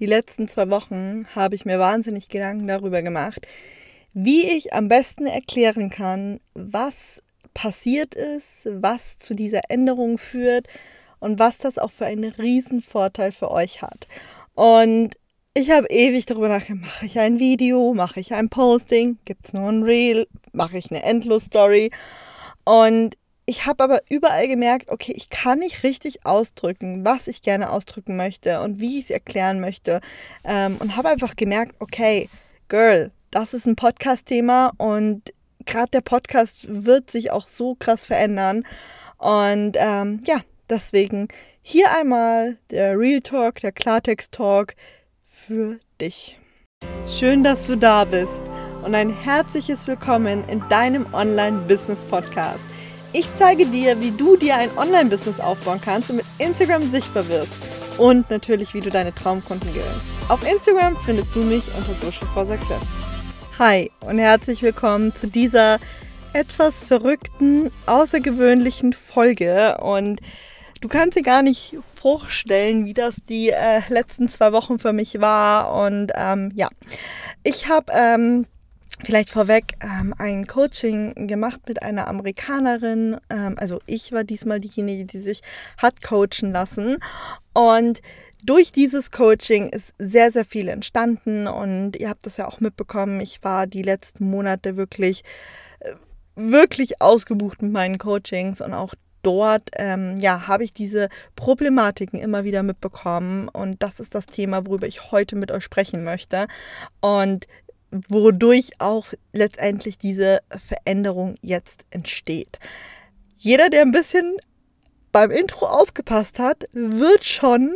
die letzten zwei Wochen habe ich mir wahnsinnig Gedanken darüber gemacht, wie ich am besten erklären kann, was passiert ist, was zu dieser Änderung führt und was das auch für einen Riesenvorteil für euch hat. Und ich habe ewig darüber nachgedacht, mache ich ein Video, mache ich ein Posting, gibt es nur ein Reel, mache ich eine Endlos-Story. Und ich habe aber überall gemerkt, okay, ich kann nicht richtig ausdrücken, was ich gerne ausdrücken möchte und wie ich es erklären möchte. Ähm, und habe einfach gemerkt, okay, Girl, das ist ein Podcast-Thema und gerade der Podcast wird sich auch so krass verändern. Und ähm, ja, deswegen hier einmal der Real Talk, der Klartext Talk für dich. Schön, dass du da bist und ein herzliches Willkommen in deinem Online-Business-Podcast. Ich zeige dir, wie du dir ein Online-Business aufbauen kannst und mit Instagram sichtbar wirst. Und natürlich, wie du deine Traumkunden gewinnst. Auf Instagram findest du mich unter Social for Success. Hi und herzlich willkommen zu dieser etwas verrückten, außergewöhnlichen Folge. Und du kannst dir gar nicht vorstellen, wie das die äh, letzten zwei Wochen für mich war. Und ähm, ja, ich habe ähm, Vielleicht vorweg ähm, ein Coaching gemacht mit einer Amerikanerin. Ähm, also ich war diesmal diejenige, die sich hat coachen lassen. Und durch dieses Coaching ist sehr, sehr viel entstanden. Und ihr habt das ja auch mitbekommen. Ich war die letzten Monate wirklich, äh, wirklich ausgebucht mit meinen Coachings und auch dort ähm, ja, habe ich diese Problematiken immer wieder mitbekommen und das ist das Thema, worüber ich heute mit euch sprechen möchte. Und wodurch auch letztendlich diese Veränderung jetzt entsteht. Jeder, der ein bisschen beim Intro aufgepasst hat, wird schon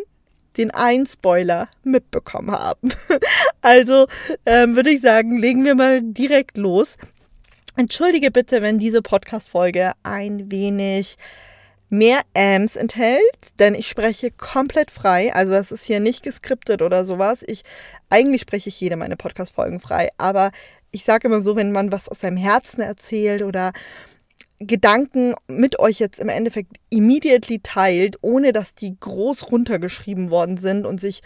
den einen Spoiler mitbekommen haben. Also ähm, würde ich sagen, legen wir mal direkt los. Entschuldige bitte, wenn diese Podcast-Folge ein wenig mehr Ams enthält, denn ich spreche komplett frei. Also das ist hier nicht geskriptet oder sowas. Ich eigentlich spreche ich jede meine Podcast-Folgen frei, aber ich sage immer so, wenn man was aus seinem Herzen erzählt oder Gedanken mit euch jetzt im Endeffekt immediately teilt, ohne dass die groß runtergeschrieben worden sind und sich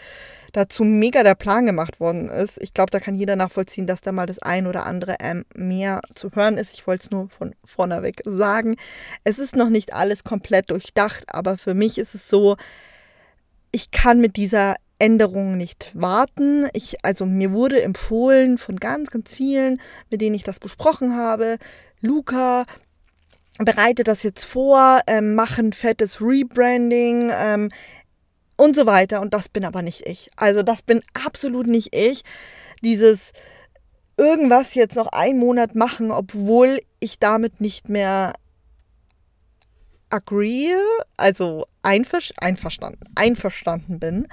dazu mega der Plan gemacht worden ist. Ich glaube, da kann jeder nachvollziehen, dass da mal das ein oder andere ähm, mehr zu hören ist. Ich wollte es nur von vorneweg sagen. Es ist noch nicht alles komplett durchdacht, aber für mich ist es so, ich kann mit dieser Änderung nicht warten. Ich, also mir wurde empfohlen von ganz, ganz vielen, mit denen ich das besprochen habe, Luca, bereite das jetzt vor, ähm, machen fettes Rebranding ähm, und so weiter. Und das bin aber nicht ich. Also das bin absolut nicht ich. Dieses irgendwas jetzt noch einen Monat machen, obwohl ich damit nicht mehr agree, also einver einverstanden, einverstanden bin.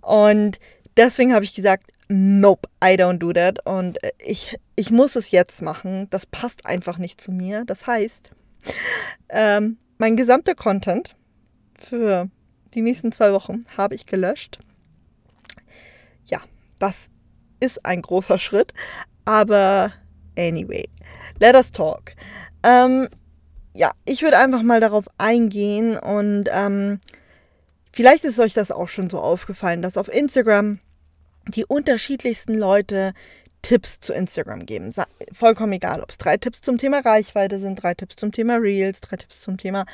Und deswegen habe ich gesagt, nope, I don't do that. Und äh, ich, ich muss es jetzt machen. Das passt einfach nicht zu mir. Das heißt, ähm, mein gesamter Content für die nächsten zwei Wochen habe ich gelöscht. Ja, das ist ein großer Schritt. Aber anyway, let us talk. Ähm, ja, ich würde einfach mal darauf eingehen und ähm, vielleicht ist euch das auch schon so aufgefallen, dass auf Instagram die unterschiedlichsten Leute Tipps zu Instagram geben. Vollkommen egal, ob es drei Tipps zum Thema Reichweite sind, drei Tipps zum Thema Reels, drei Tipps zum Thema,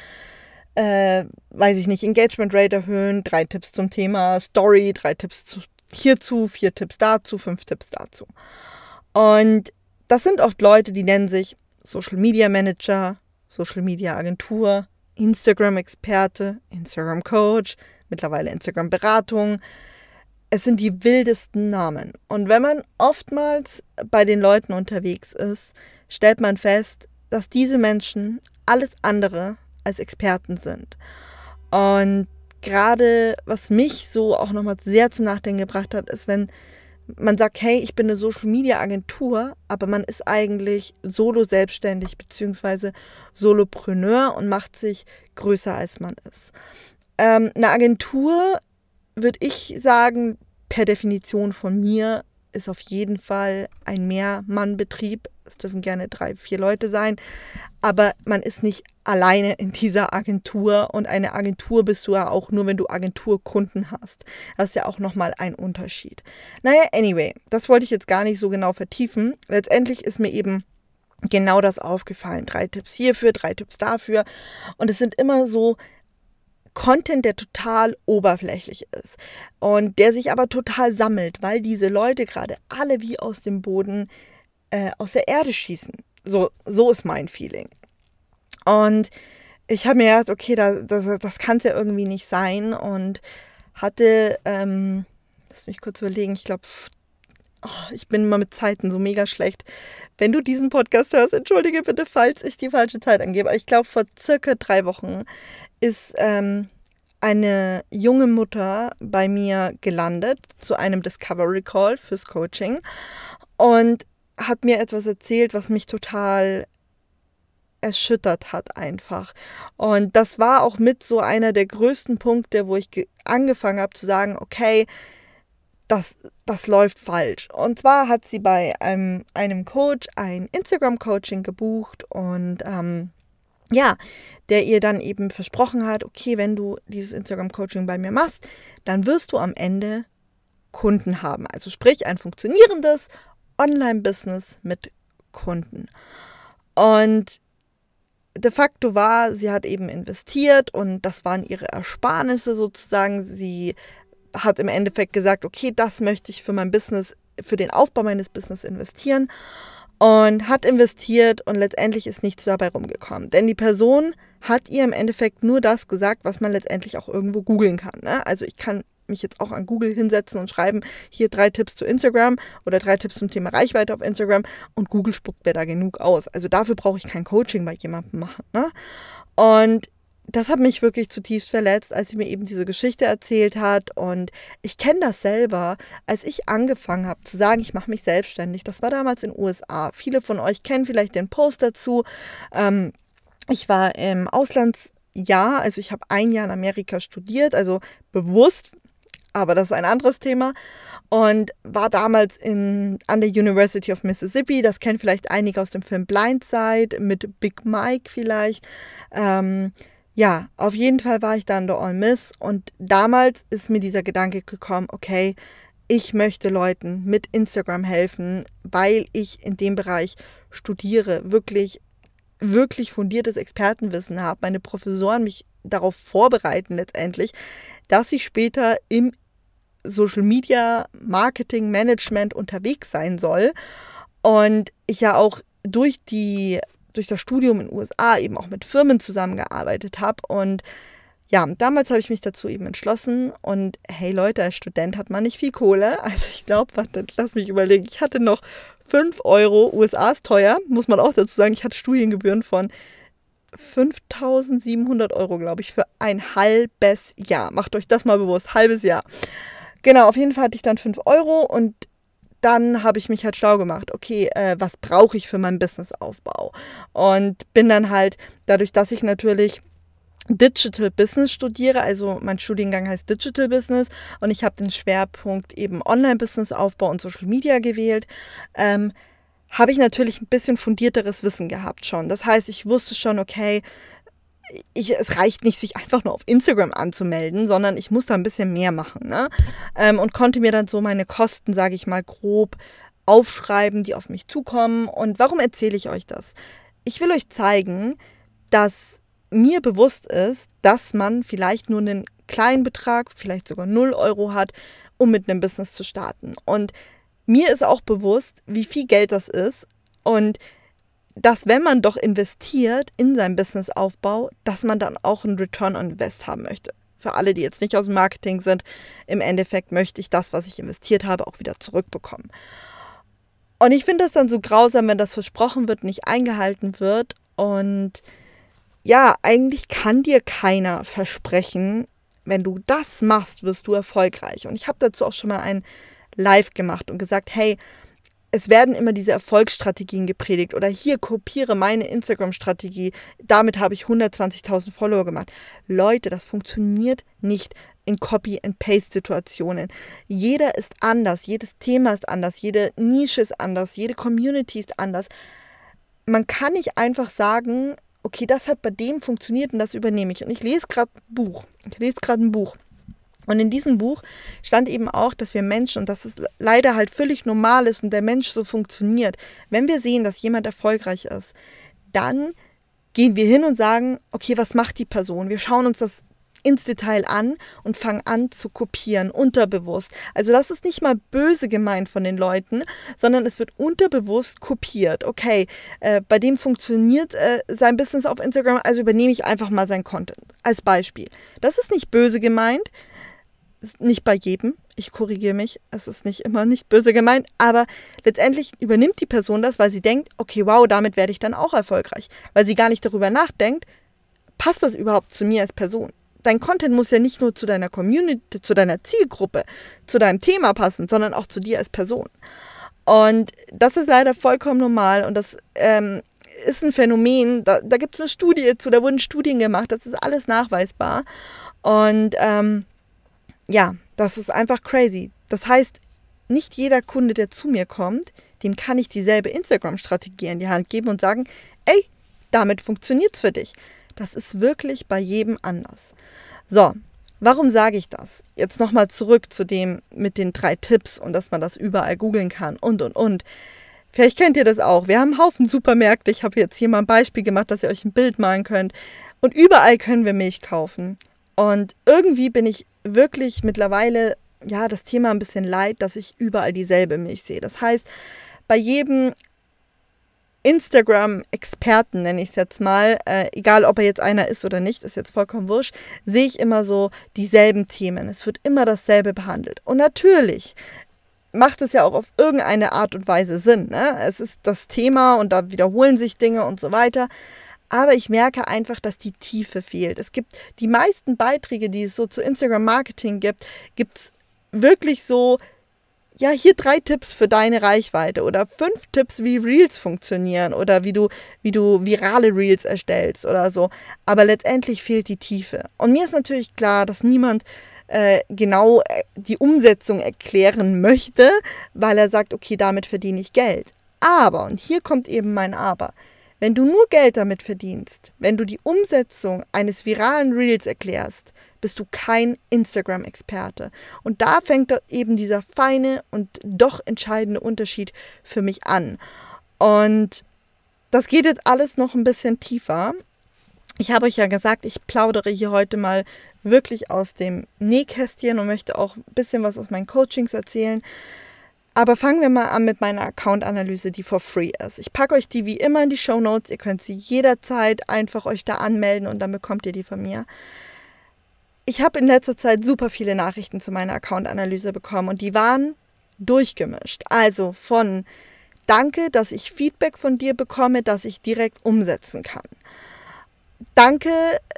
äh, weiß ich nicht, Engagement Rate erhöhen, drei Tipps zum Thema Story, drei Tipps zu, hierzu, vier Tipps dazu, fünf Tipps dazu. Und das sind oft Leute, die nennen sich Social Media Manager, Social Media Agentur, Instagram Experte, Instagram Coach, mittlerweile Instagram Beratung, es sind die wildesten Namen. Und wenn man oftmals bei den Leuten unterwegs ist, stellt man fest, dass diese Menschen alles andere als Experten sind. Und gerade was mich so auch nochmal sehr zum Nachdenken gebracht hat, ist, wenn man sagt, hey, ich bin eine Social Media Agentur, aber man ist eigentlich solo selbstständig bzw. Solopreneur und macht sich größer als man ist. Ähm, eine Agentur würde ich sagen, per Definition von mir ist auf jeden Fall ein Mehrmannbetrieb. Es dürfen gerne drei, vier Leute sein. Aber man ist nicht alleine in dieser Agentur. Und eine Agentur bist du ja auch nur, wenn du Agenturkunden hast. Das ist ja auch nochmal ein Unterschied. Naja, anyway, das wollte ich jetzt gar nicht so genau vertiefen. Letztendlich ist mir eben genau das aufgefallen. Drei Tipps hierfür, drei Tipps dafür. Und es sind immer so Content, der total oberflächlich ist und der sich aber total sammelt, weil diese Leute gerade alle wie aus dem Boden, äh, aus der Erde schießen. So, so ist mein Feeling. Und ich habe mir gedacht, okay, das, das, das kann es ja irgendwie nicht sein und hatte, ähm, lass mich kurz überlegen, ich glaube, oh, ich bin immer mit Zeiten so mega schlecht. Wenn du diesen Podcast hörst, entschuldige bitte, falls ich die falsche Zeit angebe. Aber ich glaube, vor circa drei Wochen ist ähm, eine junge Mutter bei mir gelandet zu einem Discovery Call fürs Coaching und hat mir etwas erzählt, was mich total erschüttert hat einfach. Und das war auch mit so einer der größten Punkte, wo ich angefangen habe zu sagen, okay, das, das läuft falsch. Und zwar hat sie bei einem, einem Coach ein Instagram-Coaching gebucht und ähm, ja, der ihr dann eben versprochen hat, okay, wenn du dieses Instagram-Coaching bei mir machst, dann wirst du am Ende Kunden haben. Also sprich ein funktionierendes Online-Business mit Kunden. Und de facto war, sie hat eben investiert und das waren ihre Ersparnisse sozusagen. Sie hat im Endeffekt gesagt, okay, das möchte ich für mein Business, für den Aufbau meines Business investieren und hat investiert und letztendlich ist nichts dabei rumgekommen. Denn die Person hat ihr im Endeffekt nur das gesagt, was man letztendlich auch irgendwo googeln kann. Ne? Also ich kann mich jetzt auch an Google hinsetzen und schreiben, hier drei Tipps zu Instagram oder drei Tipps zum Thema Reichweite auf Instagram und Google spuckt mir da genug aus. Also dafür brauche ich kein Coaching bei jemandem machen. Ne? Und das hat mich wirklich zutiefst verletzt, als sie mir eben diese Geschichte erzählt hat. Und ich kenne das selber, als ich angefangen habe zu sagen, ich mache mich selbstständig. Das war damals in den USA. Viele von euch kennen vielleicht den Post dazu. Ähm, ich war im Auslandsjahr, also ich habe ein Jahr in Amerika studiert, also bewusst, aber das ist ein anderes Thema. Und war damals in, an der University of Mississippi. Das kennen vielleicht einige aus dem Film Blindside mit Big Mike vielleicht. Ähm, ja, auf jeden Fall war ich dann der All Miss und damals ist mir dieser Gedanke gekommen, okay, ich möchte Leuten mit Instagram helfen, weil ich in dem Bereich studiere, wirklich, wirklich fundiertes Expertenwissen habe, meine Professoren mich darauf vorbereiten letztendlich, dass ich später im Social Media Marketing Management unterwegs sein soll und ich ja auch durch die durch das Studium in den USA eben auch mit Firmen zusammengearbeitet habe. Und ja, damals habe ich mich dazu eben entschlossen. Und hey Leute, als Student hat man nicht viel Kohle. Also ich glaube, lass mich überlegen. Ich hatte noch 5 Euro. USA ist teuer, muss man auch dazu sagen. Ich hatte Studiengebühren von 5700 Euro, glaube ich, für ein halbes Jahr. Macht euch das mal bewusst, halbes Jahr. Genau, auf jeden Fall hatte ich dann 5 Euro und dann habe ich mich halt schlau gemacht, okay, äh, was brauche ich für meinen Businessaufbau? Und bin dann halt, dadurch, dass ich natürlich Digital Business studiere, also mein Studiengang heißt Digital Business und ich habe den Schwerpunkt eben Online-Business-Aufbau und Social Media gewählt, ähm, habe ich natürlich ein bisschen fundierteres Wissen gehabt schon. Das heißt, ich wusste schon, okay, ich, es reicht nicht, sich einfach nur auf Instagram anzumelden, sondern ich muss da ein bisschen mehr machen. Ne? Ähm, und konnte mir dann so meine Kosten, sage ich mal, grob aufschreiben, die auf mich zukommen. Und warum erzähle ich euch das? Ich will euch zeigen, dass mir bewusst ist, dass man vielleicht nur einen kleinen Betrag, vielleicht sogar 0 Euro hat, um mit einem Business zu starten. Und mir ist auch bewusst, wie viel Geld das ist. Und dass wenn man doch investiert in seinen Businessaufbau, dass man dann auch einen Return on Invest haben möchte. Für alle, die jetzt nicht aus dem Marketing sind, im Endeffekt möchte ich das, was ich investiert habe, auch wieder zurückbekommen. Und ich finde das dann so grausam, wenn das versprochen wird, nicht eingehalten wird. Und ja, eigentlich kann dir keiner versprechen, wenn du das machst, wirst du erfolgreich. Und ich habe dazu auch schon mal ein Live gemacht und gesagt, hey, es werden immer diese Erfolgsstrategien gepredigt oder hier kopiere meine Instagram-Strategie, damit habe ich 120.000 Follower gemacht. Leute, das funktioniert nicht in Copy-and-Paste-Situationen. Jeder ist anders, jedes Thema ist anders, jede Nische ist anders, jede Community ist anders. Man kann nicht einfach sagen, okay, das hat bei dem funktioniert und das übernehme ich. Und ich lese gerade ein Buch. Ich lese gerade ein Buch. Und in diesem Buch stand eben auch, dass wir Menschen, und das ist leider halt völlig normal ist und der Mensch so funktioniert, wenn wir sehen, dass jemand erfolgreich ist, dann gehen wir hin und sagen, okay, was macht die Person? Wir schauen uns das ins Detail an und fangen an zu kopieren, unterbewusst. Also das ist nicht mal böse gemeint von den Leuten, sondern es wird unterbewusst kopiert. Okay, äh, bei dem funktioniert äh, sein Business auf Instagram, also übernehme ich einfach mal sein Content als Beispiel. Das ist nicht böse gemeint, nicht bei jedem. Ich korrigiere mich, es ist nicht immer nicht böse gemeint, aber letztendlich übernimmt die Person das, weil sie denkt, okay, wow, damit werde ich dann auch erfolgreich. Weil sie gar nicht darüber nachdenkt, passt das überhaupt zu mir als Person? Dein Content muss ja nicht nur zu deiner Community, zu deiner Zielgruppe, zu deinem Thema passen, sondern auch zu dir als Person. Und das ist leider vollkommen normal und das ähm, ist ein Phänomen. Da, da gibt es eine Studie zu, da wurden Studien gemacht, das ist alles nachweisbar. Und ähm, ja, das ist einfach crazy. Das heißt, nicht jeder Kunde, der zu mir kommt, dem kann ich dieselbe Instagram-Strategie in die Hand geben und sagen, ey, damit funktioniert es für dich. Das ist wirklich bei jedem anders. So, warum sage ich das? Jetzt nochmal zurück zu dem mit den drei Tipps und dass man das überall googeln kann und und und. Vielleicht kennt ihr das auch. Wir haben einen Haufen Supermärkte. Ich habe jetzt hier mal ein Beispiel gemacht, dass ihr euch ein Bild malen könnt. Und überall können wir Milch kaufen. Und irgendwie bin ich wirklich mittlerweile ja das Thema ein bisschen leid, dass ich überall dieselbe Milch sehe. Das heißt, bei jedem Instagram-Experten, nenne ich es jetzt mal, äh, egal ob er jetzt einer ist oder nicht, ist jetzt vollkommen wurscht, sehe ich immer so dieselben Themen. Es wird immer dasselbe behandelt. Und natürlich macht es ja auch auf irgendeine Art und Weise Sinn. Ne? Es ist das Thema und da wiederholen sich Dinge und so weiter. Aber ich merke einfach, dass die Tiefe fehlt. Es gibt die meisten Beiträge, die es so zu Instagram Marketing gibt, gibt es wirklich so, ja, hier drei Tipps für deine Reichweite oder fünf Tipps, wie Reels funktionieren oder wie du, wie du virale Reels erstellst oder so. Aber letztendlich fehlt die Tiefe. Und mir ist natürlich klar, dass niemand äh, genau äh, die Umsetzung erklären möchte, weil er sagt, okay, damit verdiene ich Geld. Aber, und hier kommt eben mein Aber, wenn du nur Geld damit verdienst, wenn du die Umsetzung eines viralen Reels erklärst, bist du kein Instagram-Experte. Und da fängt eben dieser feine und doch entscheidende Unterschied für mich an. Und das geht jetzt alles noch ein bisschen tiefer. Ich habe euch ja gesagt, ich plaudere hier heute mal wirklich aus dem Nähkästchen und möchte auch ein bisschen was aus meinen Coachings erzählen. Aber fangen wir mal an mit meiner Account-Analyse, die for free ist. Ich packe euch die wie immer in die Show Notes. Ihr könnt sie jederzeit einfach euch da anmelden und dann bekommt ihr die von mir. Ich habe in letzter Zeit super viele Nachrichten zu meiner Account-Analyse bekommen und die waren durchgemischt. Also von Danke, dass ich Feedback von dir bekomme, das ich direkt umsetzen kann. Danke,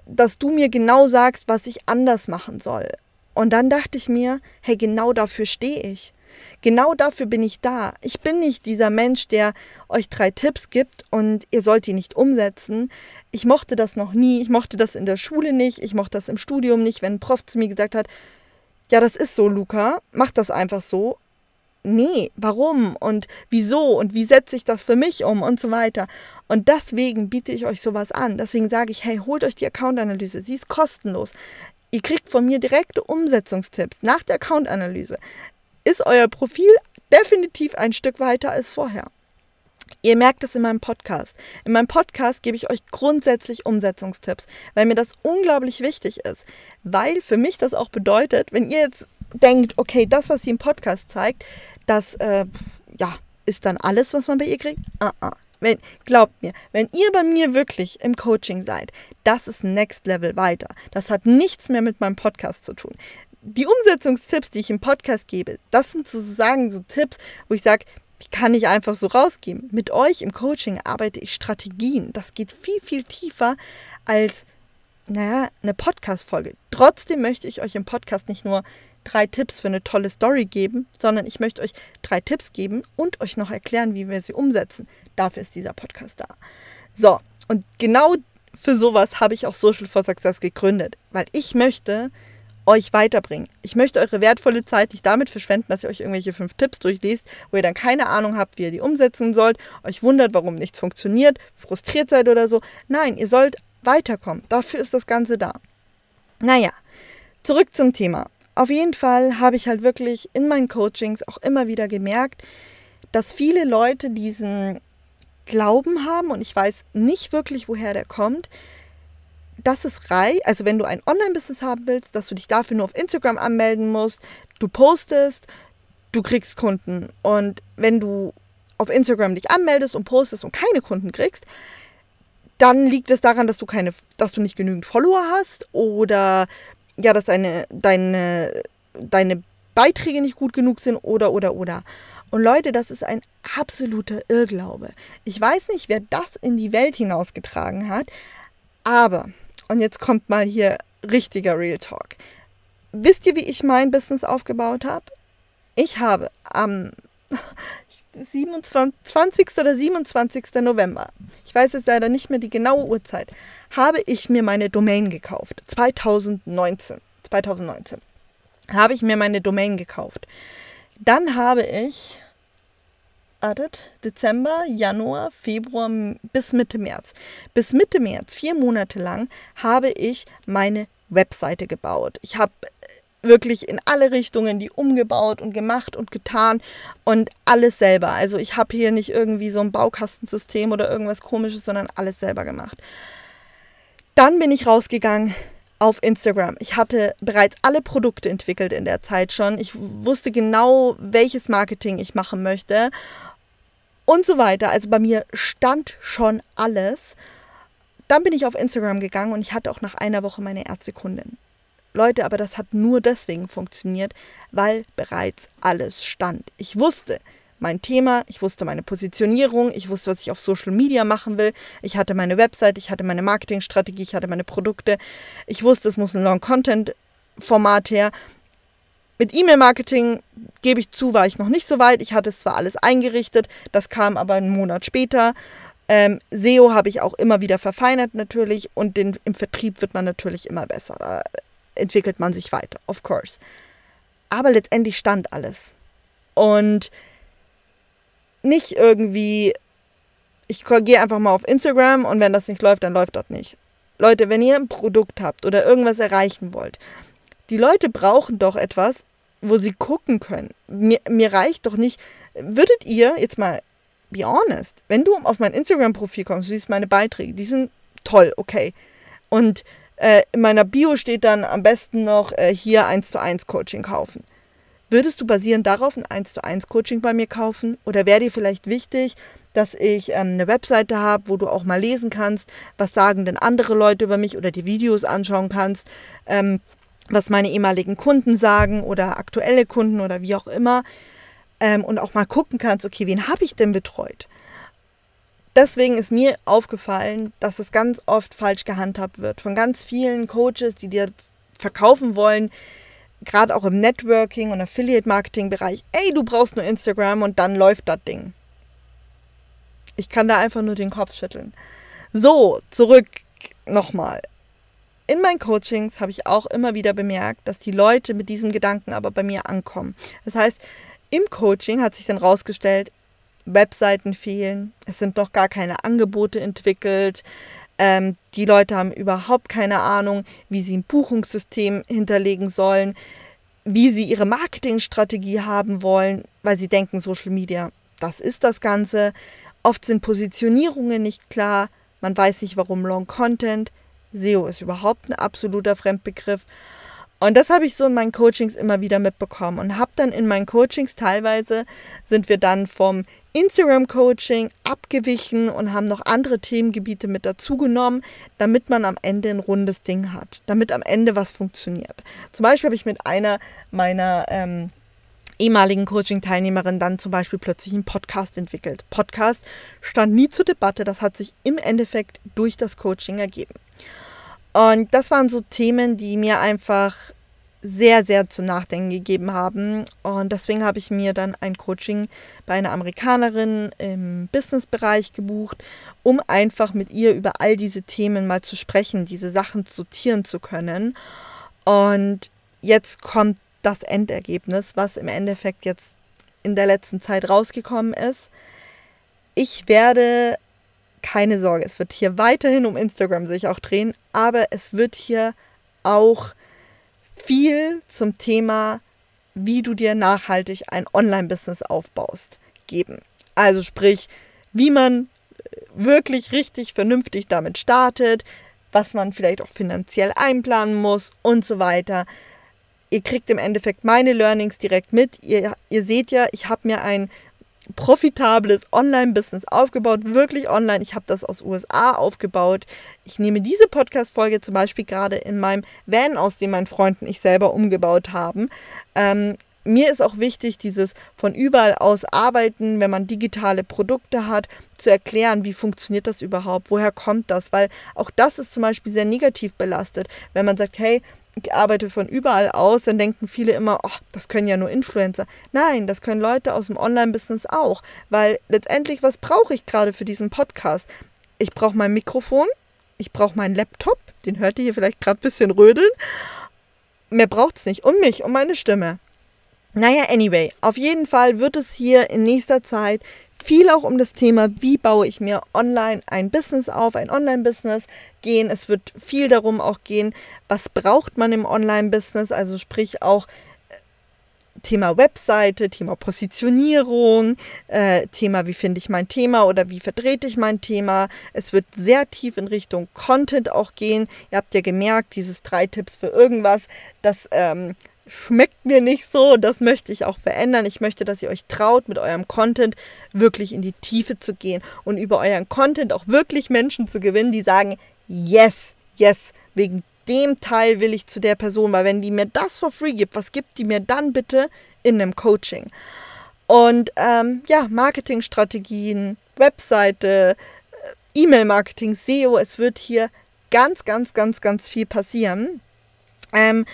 dass du mir genau sagst, was ich anders machen soll. Und dann dachte ich mir, hey, genau dafür stehe ich. Genau dafür bin ich da. Ich bin nicht dieser Mensch, der euch drei Tipps gibt und ihr sollt die nicht umsetzen. Ich mochte das noch nie. Ich mochte das in der Schule nicht. Ich mochte das im Studium nicht, wenn ein Prof zu mir gesagt hat, ja, das ist so, Luca, mach das einfach so. Nee, warum und wieso und wie setze ich das für mich um und so weiter. Und deswegen biete ich euch sowas an. Deswegen sage ich, hey, holt euch die Account-Analyse. Sie ist kostenlos. Ihr kriegt von mir direkte Umsetzungstipps nach der Account-Analyse ist euer Profil definitiv ein Stück weiter als vorher. Ihr merkt es in meinem Podcast. In meinem Podcast gebe ich euch grundsätzlich Umsetzungstipps, weil mir das unglaublich wichtig ist. Weil für mich das auch bedeutet, wenn ihr jetzt denkt, okay, das, was sie im Podcast zeigt, das äh, ja, ist dann alles, was man bei ihr kriegt. Uh -uh. Wenn, glaubt mir, wenn ihr bei mir wirklich im Coaching seid, das ist Next Level weiter. Das hat nichts mehr mit meinem Podcast zu tun die Umsetzungstipps, die ich im Podcast gebe, das sind sozusagen so Tipps, wo ich sage, die kann ich einfach so rausgeben. Mit euch im Coaching arbeite ich Strategien. Das geht viel, viel tiefer als, naja, eine Podcast-Folge. Trotzdem möchte ich euch im Podcast nicht nur drei Tipps für eine tolle Story geben, sondern ich möchte euch drei Tipps geben und euch noch erklären, wie wir sie umsetzen. Dafür ist dieser Podcast da. So, und genau für sowas habe ich auch Social for Success gegründet, weil ich möchte, euch weiterbringen. Ich möchte eure wertvolle Zeit nicht damit verschwenden, dass ihr euch irgendwelche fünf Tipps durchlest, wo ihr dann keine Ahnung habt, wie ihr die umsetzen sollt, euch wundert, warum nichts funktioniert, frustriert seid oder so. Nein, ihr sollt weiterkommen. Dafür ist das Ganze da. Naja, zurück zum Thema. Auf jeden Fall habe ich halt wirklich in meinen Coachings auch immer wieder gemerkt, dass viele Leute diesen Glauben haben und ich weiß nicht wirklich, woher der kommt, dass es reicht, also wenn du ein Online-Business haben willst, dass du dich dafür nur auf Instagram anmelden musst, du postest, du kriegst Kunden. Und wenn du auf Instagram dich anmeldest und postest und keine Kunden kriegst, dann liegt es daran, dass du keine, dass du nicht genügend Follower hast oder ja, dass deine, deine, deine Beiträge nicht gut genug sind oder oder oder. Und Leute, das ist ein absoluter Irrglaube. Ich weiß nicht, wer das in die Welt hinausgetragen hat, aber und jetzt kommt mal hier richtiger Real Talk. Wisst ihr, wie ich mein Business aufgebaut habe? Ich habe am 27, 20. oder 27. November, ich weiß jetzt leider nicht mehr die genaue Uhrzeit, habe ich mir meine Domain gekauft. 2019. 2019 habe ich mir meine Domain gekauft. Dann habe ich wartet, Dezember, Januar, Februar bis Mitte März. Bis Mitte März, vier Monate lang, habe ich meine Webseite gebaut. Ich habe äh, wirklich in alle Richtungen die umgebaut und gemacht und getan und alles selber. Also ich habe hier nicht irgendwie so ein Baukastensystem oder irgendwas komisches, sondern alles selber gemacht. Dann bin ich rausgegangen auf Instagram. Ich hatte bereits alle Produkte entwickelt in der Zeit schon. Ich wusste genau, welches Marketing ich machen möchte und so weiter. Also bei mir stand schon alles. Dann bin ich auf Instagram gegangen und ich hatte auch nach einer Woche meine erste Kundin. Leute, aber das hat nur deswegen funktioniert, weil bereits alles stand. Ich wusste mein Thema, ich wusste meine Positionierung, ich wusste, was ich auf Social Media machen will. Ich hatte meine Website, ich hatte meine Marketingstrategie, ich hatte meine Produkte. Ich wusste, es muss ein Long-Content-Format her. Mit E-Mail-Marketing, gebe ich zu, war ich noch nicht so weit. Ich hatte es zwar alles eingerichtet, das kam aber einen Monat später. Ähm, SEO habe ich auch immer wieder verfeinert natürlich und den, im Vertrieb wird man natürlich immer besser. Da entwickelt man sich weiter, of course. Aber letztendlich stand alles. Und nicht irgendwie, ich gehe einfach mal auf Instagram und wenn das nicht läuft, dann läuft das nicht. Leute, wenn ihr ein Produkt habt oder irgendwas erreichen wollt, die Leute brauchen doch etwas, wo sie gucken können. Mir, mir reicht doch nicht. Würdet ihr, jetzt mal, be honest, wenn du auf mein Instagram-Profil kommst, du siehst meine Beiträge, die sind toll, okay. Und äh, in meiner Bio steht dann am besten noch äh, hier 1 zu 1 Coaching kaufen. Würdest du basierend darauf ein 1 zu 1 Coaching bei mir kaufen? Oder wäre dir vielleicht wichtig, dass ich ähm, eine Webseite habe, wo du auch mal lesen kannst, was sagen denn andere Leute über mich oder die Videos anschauen kannst? Ähm, was meine ehemaligen Kunden sagen oder aktuelle Kunden oder wie auch immer. Ähm, und auch mal gucken kannst, okay, wen habe ich denn betreut? Deswegen ist mir aufgefallen, dass es ganz oft falsch gehandhabt wird von ganz vielen Coaches, die dir verkaufen wollen, gerade auch im Networking und Affiliate-Marketing-Bereich, ey, du brauchst nur Instagram und dann läuft das Ding. Ich kann da einfach nur den Kopf schütteln. So, zurück nochmal in meinen Coachings habe ich auch immer wieder bemerkt, dass die Leute mit diesem Gedanken aber bei mir ankommen. Das heißt, im Coaching hat sich dann rausgestellt, Webseiten fehlen, es sind noch gar keine Angebote entwickelt, ähm, die Leute haben überhaupt keine Ahnung, wie sie ein Buchungssystem hinterlegen sollen, wie sie ihre Marketingstrategie haben wollen, weil sie denken, Social Media, das ist das Ganze. Oft sind Positionierungen nicht klar, man weiß nicht, warum Long Content. SEO ist überhaupt ein absoluter Fremdbegriff. Und das habe ich so in meinen Coachings immer wieder mitbekommen und habe dann in meinen Coachings teilweise sind wir dann vom Instagram-Coaching abgewichen und haben noch andere Themengebiete mit dazugenommen, damit man am Ende ein rundes Ding hat, damit am Ende was funktioniert. Zum Beispiel habe ich mit einer meiner ähm, ehemaligen Coaching-Teilnehmerinnen dann zum Beispiel plötzlich einen Podcast entwickelt. Podcast stand nie zur Debatte, das hat sich im Endeffekt durch das Coaching ergeben. Und das waren so Themen, die mir einfach sehr, sehr zu nachdenken gegeben haben. Und deswegen habe ich mir dann ein Coaching bei einer Amerikanerin im Businessbereich gebucht, um einfach mit ihr über all diese Themen mal zu sprechen, diese Sachen sortieren zu können. Und jetzt kommt das Endergebnis, was im Endeffekt jetzt in der letzten Zeit rausgekommen ist. Ich werde keine Sorge, es wird hier weiterhin um Instagram sich auch drehen, aber es wird hier auch viel zum Thema, wie du dir nachhaltig ein Online-Business aufbaust, geben. Also sprich, wie man wirklich richtig vernünftig damit startet, was man vielleicht auch finanziell einplanen muss und so weiter. Ihr kriegt im Endeffekt meine Learnings direkt mit. Ihr, ihr seht ja, ich habe mir ein profitables Online-Business aufgebaut, wirklich online. Ich habe das aus USA aufgebaut. Ich nehme diese Podcast-Folge zum Beispiel gerade in meinem Van, aus dem mein Freund und ich selber umgebaut haben. Ähm, mir ist auch wichtig, dieses von überall aus arbeiten, wenn man digitale Produkte hat, zu erklären, wie funktioniert das überhaupt, woher kommt das, weil auch das ist zum Beispiel sehr negativ belastet. Wenn man sagt, hey, ich arbeite von überall aus, dann denken viele immer, ach, das können ja nur Influencer. Nein, das können Leute aus dem Online-Business auch, weil letztendlich, was brauche ich gerade für diesen Podcast? Ich brauche mein Mikrofon, ich brauche meinen Laptop, den hört ihr hier vielleicht gerade ein bisschen rödeln. Mehr braucht es nicht, um mich, um meine Stimme. Naja, anyway, auf jeden Fall wird es hier in nächster Zeit viel auch um das Thema, wie baue ich mir online ein Business auf, ein Online-Business gehen. Es wird viel darum auch gehen, was braucht man im Online-Business, also sprich auch äh, Thema Webseite, Thema Positionierung, äh, Thema, wie finde ich mein Thema oder wie vertrete ich mein Thema. Es wird sehr tief in Richtung Content auch gehen. Ihr habt ja gemerkt, dieses drei Tipps für irgendwas, das ähm, schmeckt mir nicht so. Das möchte ich auch verändern. Ich möchte, dass ihr euch traut, mit eurem Content wirklich in die Tiefe zu gehen und über euren Content auch wirklich Menschen zu gewinnen, die sagen, yes, yes, wegen dem Teil will ich zu der Person, weil wenn die mir das for free gibt, was gibt die mir dann bitte in einem Coaching? Und ähm, ja, Marketingstrategien, Webseite, äh, E-Mail-Marketing, SEO, es wird hier ganz, ganz, ganz, ganz viel passieren. Ähm,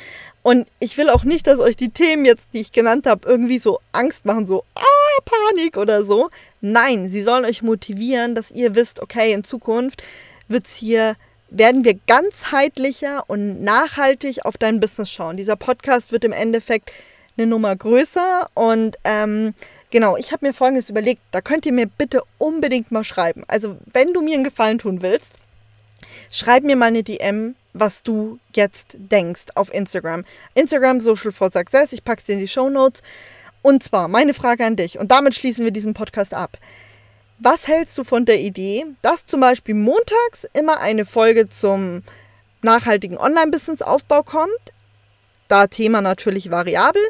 und ich will auch nicht, dass euch die Themen jetzt, die ich genannt habe, irgendwie so Angst machen, so ah, Panik oder so. Nein, sie sollen euch motivieren, dass ihr wisst, okay, in Zukunft wird's hier werden wir ganzheitlicher und nachhaltig auf dein Business schauen. Dieser Podcast wird im Endeffekt eine Nummer größer und ähm, genau, ich habe mir Folgendes überlegt, da könnt ihr mir bitte unbedingt mal schreiben. Also wenn du mir einen Gefallen tun willst, schreib mir mal eine DM was du jetzt denkst auf Instagram. Instagram Social for Success, ich packe es in die Show Notes. Und zwar meine Frage an dich, und damit schließen wir diesen Podcast ab. Was hältst du von der Idee, dass zum Beispiel montags immer eine Folge zum nachhaltigen Online-Business-Aufbau kommt? Da Thema natürlich variabel.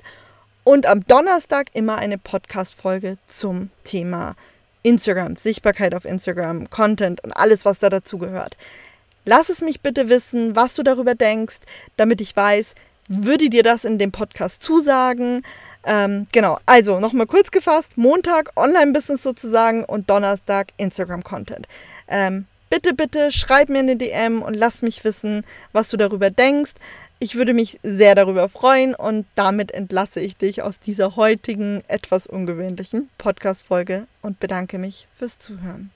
Und am Donnerstag immer eine Podcast-Folge zum Thema Instagram, Sichtbarkeit auf Instagram, Content und alles, was da dazu gehört. Lass es mich bitte wissen, was du darüber denkst, damit ich weiß, würde dir das in dem Podcast zusagen. Ähm, genau, also nochmal kurz gefasst, Montag Online-Business sozusagen und Donnerstag Instagram-Content. Ähm, bitte, bitte schreib mir eine DM und lass mich wissen, was du darüber denkst. Ich würde mich sehr darüber freuen und damit entlasse ich dich aus dieser heutigen etwas ungewöhnlichen Podcast-Folge und bedanke mich fürs Zuhören.